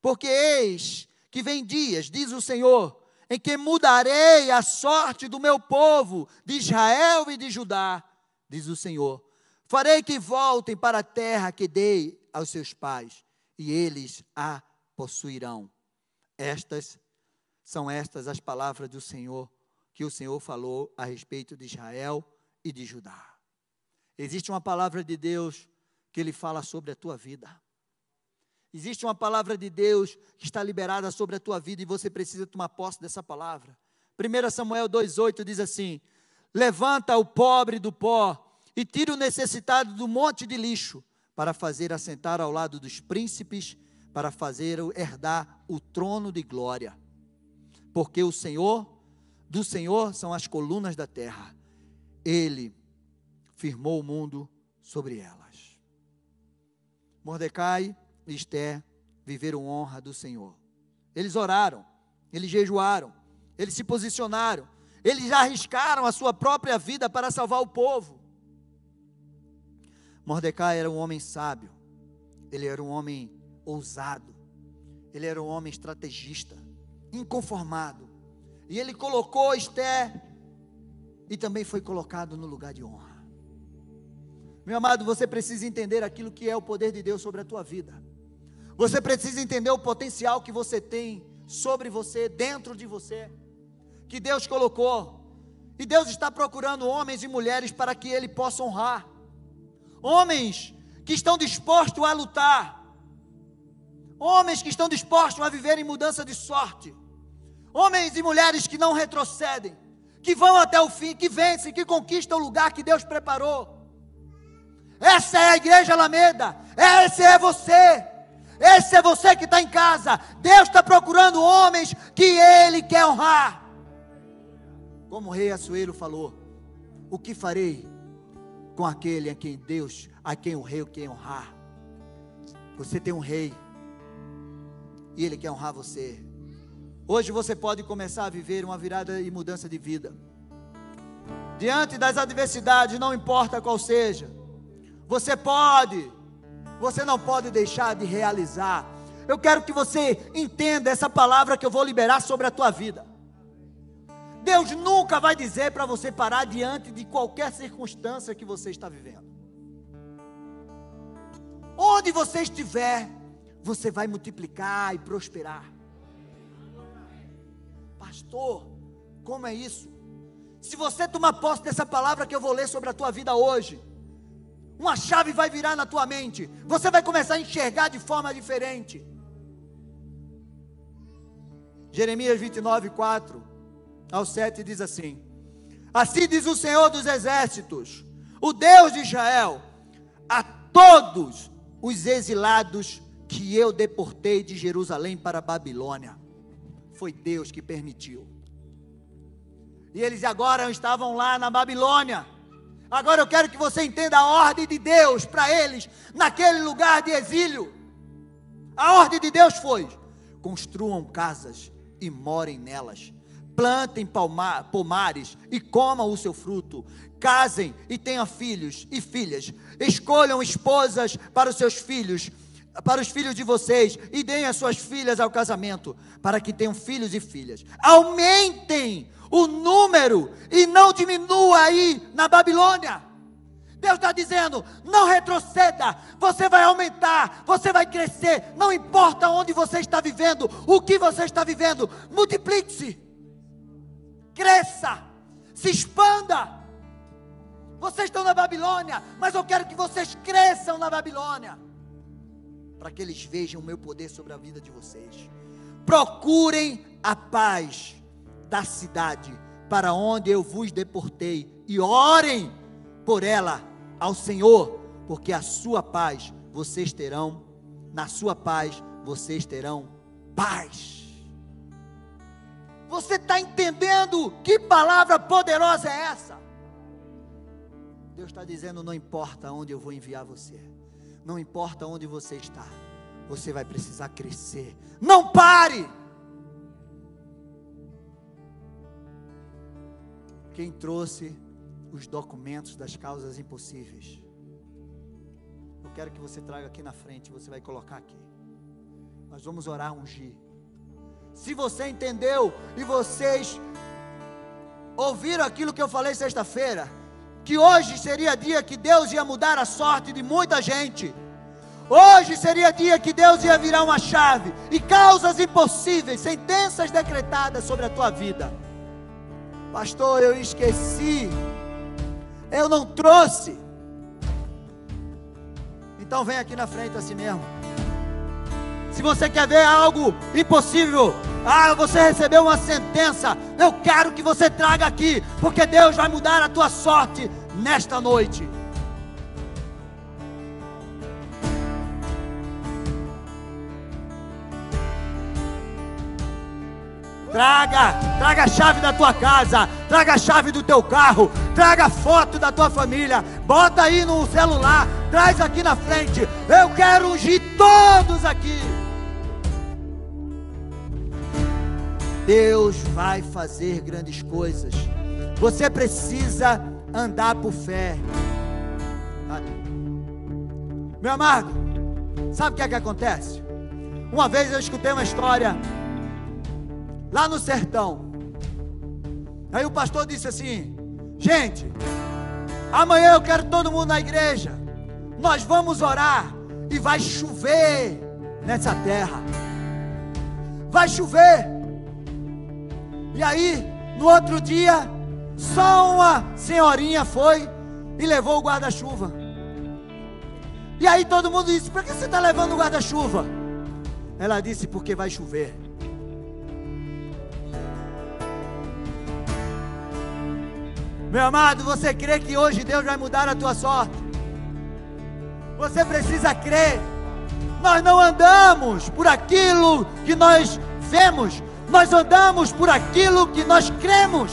porque eis que vem dias, diz o Senhor, em que mudarei a sorte do meu povo, de Israel e de Judá, diz o Senhor. Farei que voltem para a terra que dei aos seus pais, e eles a possuirão. Estas são estas as palavras do Senhor que o Senhor falou a respeito de Israel e de Judá. Existe uma palavra de Deus que ele fala sobre a tua vida. Existe uma palavra de Deus que está liberada sobre a tua vida e você precisa tomar posse dessa palavra. 1 Samuel 2,8 diz assim: Levanta o pobre do pó e tira o necessitado do monte de lixo, para fazer assentar ao lado dos príncipes, para fazer herdar o trono de glória. Porque o Senhor, do Senhor são as colunas da terra, Ele firmou o mundo sobre ela. Mordecai e Esther viveram honra do Senhor. Eles oraram, eles jejuaram, eles se posicionaram, eles arriscaram a sua própria vida para salvar o povo. Mordecai era um homem sábio, ele era um homem ousado, ele era um homem estrategista, inconformado. E ele colocou Esther e também foi colocado no lugar de honra. Meu amado, você precisa entender aquilo que é o poder de Deus sobre a tua vida. Você precisa entender o potencial que você tem sobre você, dentro de você, que Deus colocou. E Deus está procurando homens e mulheres para que Ele possa honrar. Homens que estão dispostos a lutar. Homens que estão dispostos a viver em mudança de sorte. Homens e mulheres que não retrocedem, que vão até o fim, que vencem, que conquistam o lugar que Deus preparou. Essa é a igreja Alameda. Esse é você. Esse é você que está em casa. Deus está procurando homens que Ele quer honrar. Como o rei Assuero falou: O que farei com aquele a quem Deus, a quem o rei quer honrar? Você tem um rei e ele quer honrar você. Hoje você pode começar a viver uma virada e mudança de vida. Diante das adversidades, não importa qual seja, você pode, você não pode deixar de realizar. Eu quero que você entenda essa palavra que eu vou liberar sobre a tua vida. Deus nunca vai dizer para você parar diante de qualquer circunstância que você está vivendo. Onde você estiver, você vai multiplicar e prosperar. Pastor, como é isso? Se você tomar posse dessa palavra que eu vou ler sobre a tua vida hoje, uma chave vai virar na tua mente. Você vai começar a enxergar de forma diferente. Jeremias 29, 4 ao 7 diz assim: Assim diz o Senhor dos Exércitos, o Deus de Israel, a todos os exilados que eu deportei de Jerusalém para a Babilônia. Foi Deus que permitiu. E eles agora estavam lá na Babilônia. Agora eu quero que você entenda a ordem de Deus para eles naquele lugar de exílio. A ordem de Deus foi: construam casas e morem nelas. Plantem pomares e comam o seu fruto. Casem e tenham filhos e filhas. Escolham esposas para os seus filhos, para os filhos de vocês, e deem as suas filhas ao casamento, para que tenham filhos e filhas. Aumentem o número e não diminua aí na Babilônia. Deus está dizendo: não retroceda, você vai aumentar, você vai crescer, não importa onde você está vivendo, o que você está vivendo, multiplique-se, cresça, se expanda. Vocês estão na Babilônia, mas eu quero que vocês cresçam na Babilônia, para que eles vejam o meu poder sobre a vida de vocês. Procurem a paz da cidade para onde eu vos deportei e orem por ela ao Senhor, porque a sua paz vocês terão, na sua paz vocês terão paz. Você está entendendo que palavra poderosa é essa? Deus está dizendo: não importa onde eu vou enviar você, não importa onde você está, você vai precisar crescer. Não pare! quem trouxe os documentos das causas impossíveis. Eu quero que você traga aqui na frente, você vai colocar aqui. Nós vamos orar, ungir. Se você entendeu e vocês ouviram aquilo que eu falei sexta-feira, que hoje seria dia que Deus ia mudar a sorte de muita gente. Hoje seria dia que Deus ia virar uma chave e causas impossíveis, sentenças decretadas sobre a tua vida. Pastor, eu esqueci. Eu não trouxe. Então vem aqui na frente assim mesmo. Se você quer ver algo impossível, ah, você recebeu uma sentença, eu quero que você traga aqui, porque Deus vai mudar a tua sorte nesta noite. Traga, traga a chave da tua casa, traga a chave do teu carro, traga a foto da tua família, bota aí no celular, traz aqui na frente. Eu quero ungir todos aqui. Deus vai fazer grandes coisas. Você precisa andar por fé. Meu amado, sabe o que é que acontece? Uma vez eu escutei uma história lá no sertão. Aí o pastor disse assim: Gente, amanhã eu quero todo mundo na igreja. Nós vamos orar e vai chover nessa terra. Vai chover. E aí, no outro dia, só uma senhorinha foi e levou o guarda-chuva. E aí todo mundo disse: Por que você está levando o guarda-chuva? Ela disse: Porque vai chover. Meu amado, você crê que hoje Deus vai mudar a tua sorte? Você precisa crer. Nós não andamos por aquilo que nós vemos, nós andamos por aquilo que nós cremos.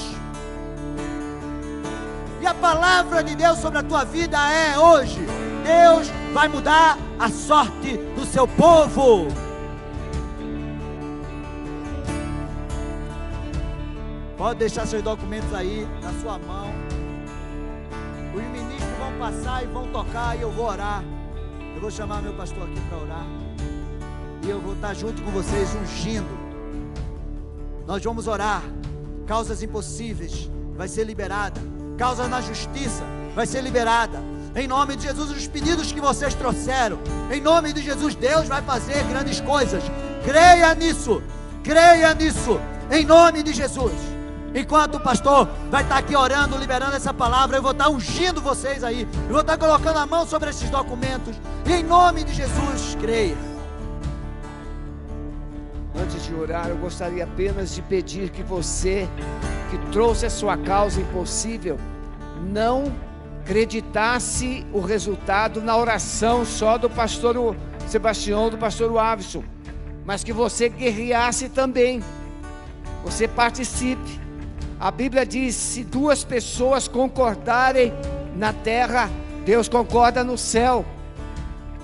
E a palavra de Deus sobre a tua vida é hoje: Deus vai mudar a sorte do seu povo. Pode deixar seus documentos aí na sua mão. Os ministros vão passar e vão tocar e eu vou orar. Eu vou chamar meu pastor aqui para orar. E eu vou estar junto com vocês ungindo. Nós vamos orar. Causas impossíveis vai ser liberada. Causas na justiça vai ser liberada. Em nome de Jesus, os pedidos que vocês trouxeram. Em nome de Jesus, Deus vai fazer grandes coisas. Creia nisso. Creia nisso. Em nome de Jesus. Enquanto o pastor vai estar aqui orando, liberando essa palavra, eu vou estar ungindo vocês aí. Eu vou estar colocando a mão sobre esses documentos. Em nome de Jesus, creia. Antes de orar, eu gostaria apenas de pedir que você, que trouxe a sua causa impossível, não acreditasse o resultado na oração só do pastor Sebastião, do pastor Avison, mas que você guerreasse também. Você participe. A Bíblia diz: se duas pessoas concordarem na terra, Deus concorda no céu.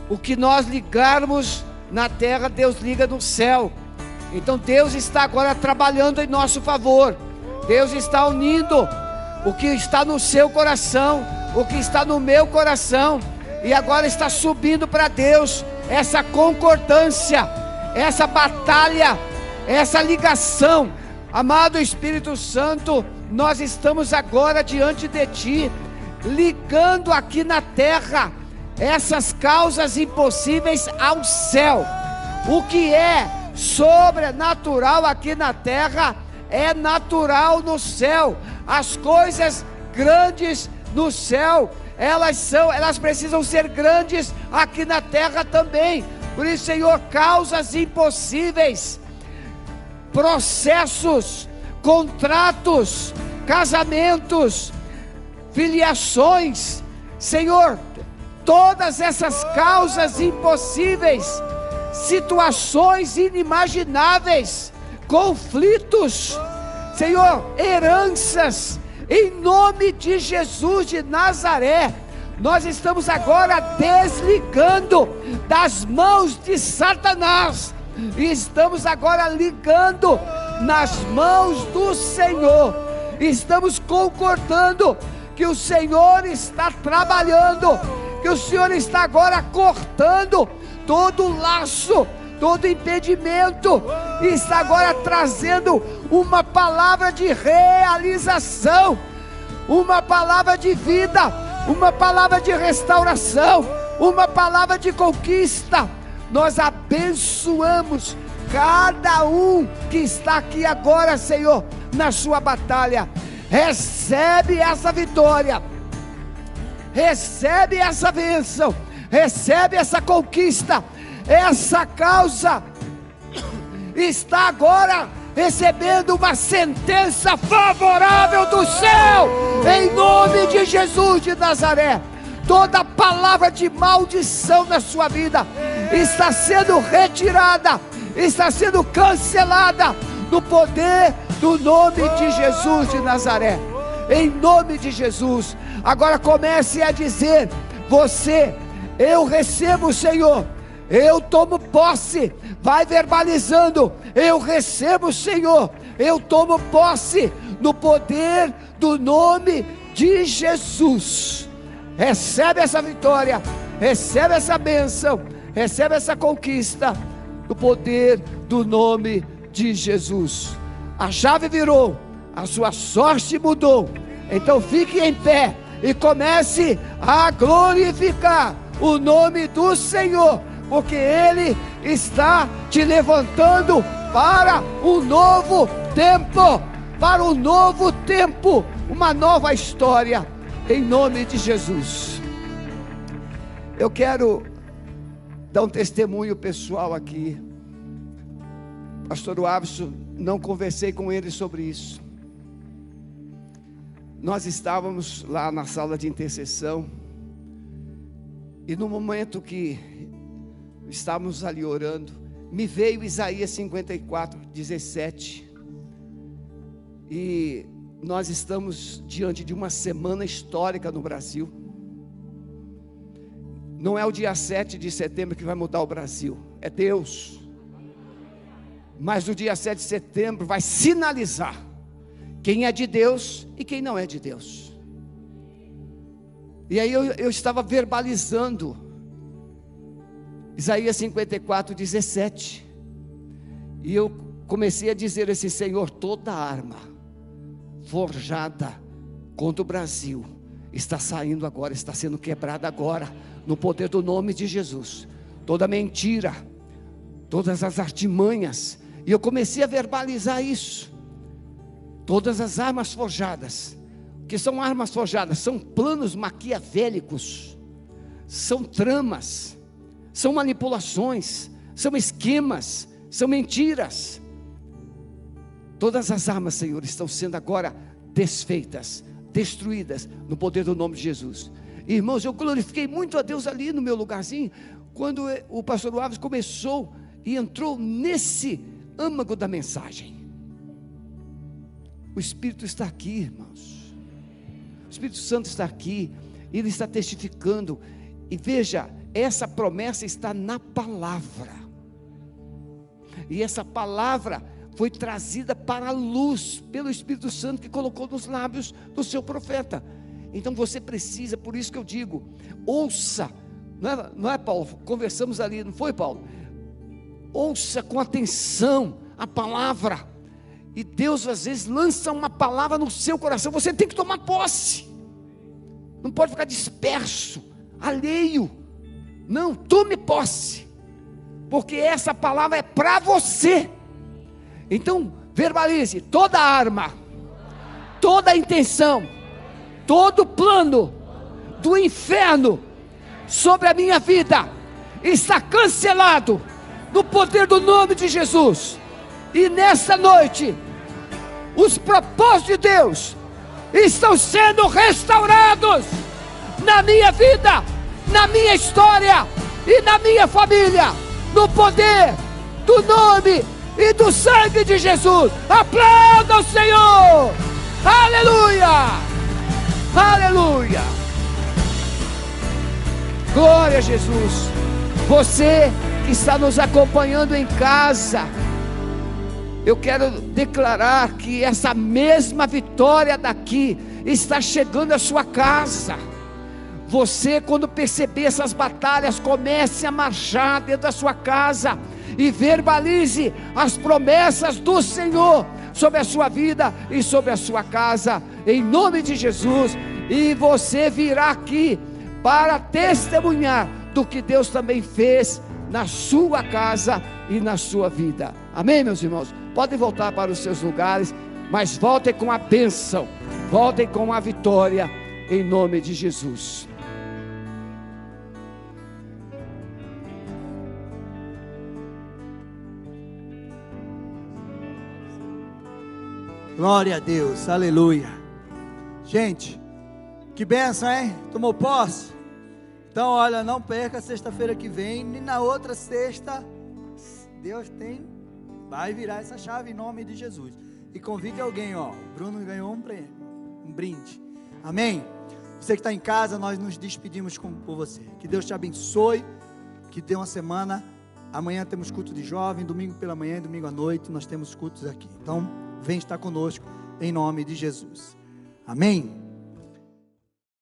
O que nós ligarmos na terra, Deus liga no céu. Então Deus está agora trabalhando em nosso favor. Deus está unindo o que está no seu coração, o que está no meu coração, e agora está subindo para Deus essa concordância, essa batalha, essa ligação Amado Espírito Santo, nós estamos agora diante de Ti, ligando aqui na terra essas causas impossíveis ao céu. O que é sobrenatural aqui na terra é natural no céu. As coisas grandes no céu, elas são, elas precisam ser grandes aqui na terra também. Por isso, Senhor, causas impossíveis processos, contratos, casamentos, filiações, Senhor, todas essas causas impossíveis, situações inimagináveis, conflitos, Senhor, heranças, em nome de Jesus de Nazaré, nós estamos agora desligando das mãos de Satanás e estamos agora ligando nas mãos do Senhor. Estamos concordando que o Senhor está trabalhando, que o Senhor está agora cortando todo laço, todo impedimento, está agora trazendo uma palavra de realização, uma palavra de vida, uma palavra de restauração, uma palavra de conquista. Nós abençoamos cada um que está aqui agora, Senhor, na sua batalha. Recebe essa vitória, recebe essa bênção, recebe essa conquista, essa causa está agora recebendo uma sentença favorável do céu, em nome de Jesus de Nazaré toda palavra de maldição na sua vida está sendo retirada, está sendo cancelada no poder do nome de Jesus de Nazaré. Em nome de Jesus. Agora comece a dizer: Você, eu recebo, Senhor. Eu tomo posse. Vai verbalizando: Eu recebo, Senhor. Eu tomo posse no poder do nome de Jesus recebe essa vitória, recebe essa bênção, recebe essa conquista do poder do nome de Jesus. A chave virou, a sua sorte mudou, Então fique em pé e comece a glorificar o nome do Senhor, porque Ele está te levantando para um novo tempo, para um novo tempo, uma nova história, em nome de Jesus. Eu quero dar um testemunho pessoal aqui. Pastor Wabson, não conversei com ele sobre isso. Nós estávamos lá na sala de intercessão, e no momento que estávamos ali orando, me veio Isaías 54, 17. E nós estamos diante de uma semana histórica no Brasil. Não é o dia 7 de setembro que vai mudar o Brasil, é Deus. Mas o dia 7 de setembro vai sinalizar quem é de Deus e quem não é de Deus. E aí eu, eu estava verbalizando Isaías 54, 17. E eu comecei a dizer assim: Senhor, toda arma forjada contra o Brasil está saindo agora, está sendo quebrada agora, no poder do nome de Jesus. Toda mentira, todas as artimanhas, e eu comecei a verbalizar isso. Todas as armas forjadas, que são armas forjadas, são planos maquiavélicos, são tramas, são manipulações, são esquemas, são mentiras. Todas as armas, Senhor, estão sendo agora desfeitas, destruídas no poder do nome de Jesus. Irmãos, eu glorifiquei muito a Deus ali no meu lugarzinho, quando o pastor Alves começou e entrou nesse âmago da mensagem. O Espírito está aqui, irmãos. Espírito Santo está aqui, ele está testificando. E veja, essa promessa está na palavra. E essa palavra foi trazida para a luz pelo Espírito Santo que colocou nos lábios do seu profeta. Então você precisa, por isso que eu digo, ouça, não é, não é Paulo? Conversamos ali, não foi, Paulo? Ouça com atenção a palavra. E Deus às vezes lança uma palavra no seu coração, você tem que tomar posse. Não pode ficar disperso, alheio. Não, tome posse. Porque essa palavra é para você. Então, verbalize toda arma, toda intenção, todo plano do inferno sobre a minha vida está cancelado no poder do nome de Jesus. E nessa noite, os propósitos de Deus estão sendo restaurados na minha vida, na minha história e na minha família, no poder do nome e do sangue de Jesus. Aplauda o Senhor! Aleluia! Aleluia! Glória a Jesus! Você que está nos acompanhando em casa, eu quero declarar que essa mesma vitória daqui está chegando à sua casa. Você, quando perceber essas batalhas, comece a marchar dentro da sua casa e verbalize as promessas do Senhor sobre a sua vida e sobre a sua casa, em nome de Jesus. E você virá aqui para testemunhar do que Deus também fez na sua casa e na sua vida. Amém, meus irmãos? Podem voltar para os seus lugares, mas voltem com a bênção, voltem com a vitória, em nome de Jesus. Glória a Deus, aleluia. Gente, que benção, hein? Tomou posse? Então, olha, não perca sexta-feira que vem, nem na outra sexta. Deus tem Vai virar essa chave em nome de Jesus. E convide alguém, ó. O Bruno ganhou um um brinde. Amém? Você que está em casa, nós nos despedimos com, por você. Que Deus te abençoe. Que dê uma semana. Amanhã temos culto de jovem, domingo pela manhã e domingo à noite nós temos cultos aqui. Então, vem estar conosco em nome de Jesus. Amém?